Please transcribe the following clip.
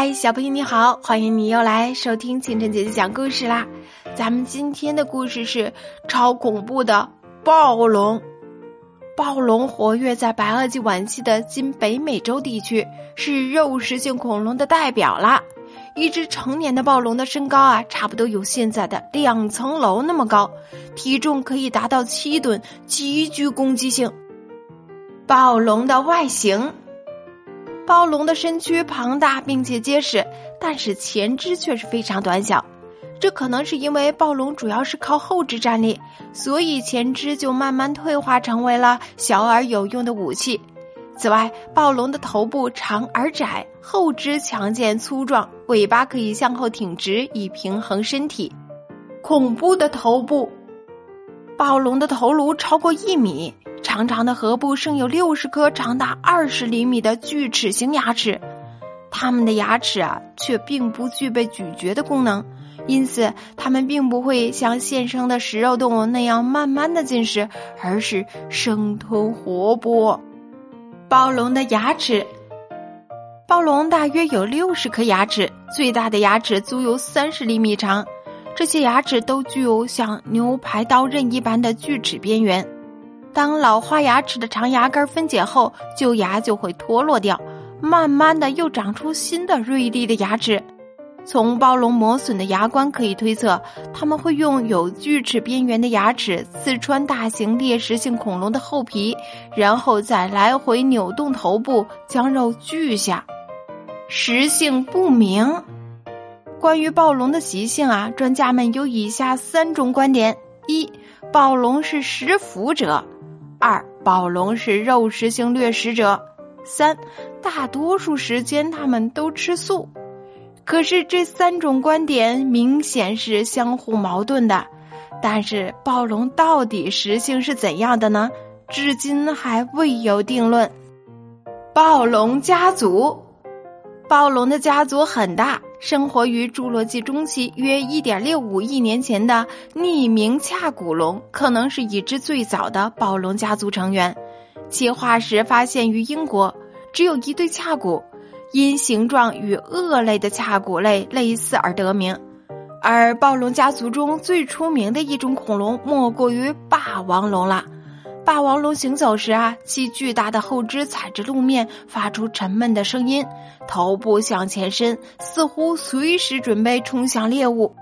嗨，小朋友你好，欢迎你又来收听清晨姐姐讲故事啦。咱们今天的故事是超恐怖的暴龙。暴龙活跃在白垩纪晚期的今北美洲地区，是肉食性恐龙的代表啦。一只成年的暴龙的身高啊，差不多有现在的两层楼那么高，体重可以达到七吨，极具攻击性。暴龙的外形。暴龙的身躯庞大并且结实，但是前肢却是非常短小。这可能是因为暴龙主要是靠后肢站立，所以前肢就慢慢退化成为了小而有用的武器。此外，暴龙的头部长而窄，后肢强健粗壮，尾巴可以向后挺直以平衡身体。恐怖的头部，暴龙的头颅超过一米。长长的颌部生有六十颗长达二十厘米的锯齿形牙齿，它们的牙齿啊却并不具备咀嚼的功能，因此它们并不会像现生的食肉动物那样慢慢的进食，而是生吞活剥。暴龙的牙齿，暴龙大约有六十颗牙齿，最大的牙齿足有三十厘米长，这些牙齿都具有像牛排刀刃一般的锯齿边缘。当老花牙齿的长牙根分解后，旧牙就会脱落掉，慢慢的又长出新的锐利的牙齿。从暴龙磨损的牙关可以推测，他们会用有锯齿边缘的牙齿刺穿大型猎食性恐龙的后皮，然后再来回扭动头部将肉锯下。食性不明。关于暴龙的习性啊，专家们有以下三种观点：一，暴龙是食腐者。二，暴龙是肉食性掠食者；三，大多数时间它们都吃素。可是这三种观点明显是相互矛盾的。但是暴龙到底食性是怎样的呢？至今还未有定论。暴龙家族，暴龙的家族很大。生活于侏罗纪中期约1.65亿年前的匿名恰古龙，可能是已知最早的暴龙家族成员。其化石发现于英国，只有一对恰骨，因形状与鳄类的恰骨类类似而得名。而暴龙家族中最出名的一种恐龙，莫过于霸王龙了。霸王龙行走时啊，其巨大的后肢踩着路面，发出沉闷的声音，头部向前伸，似乎随时准备冲向猎物。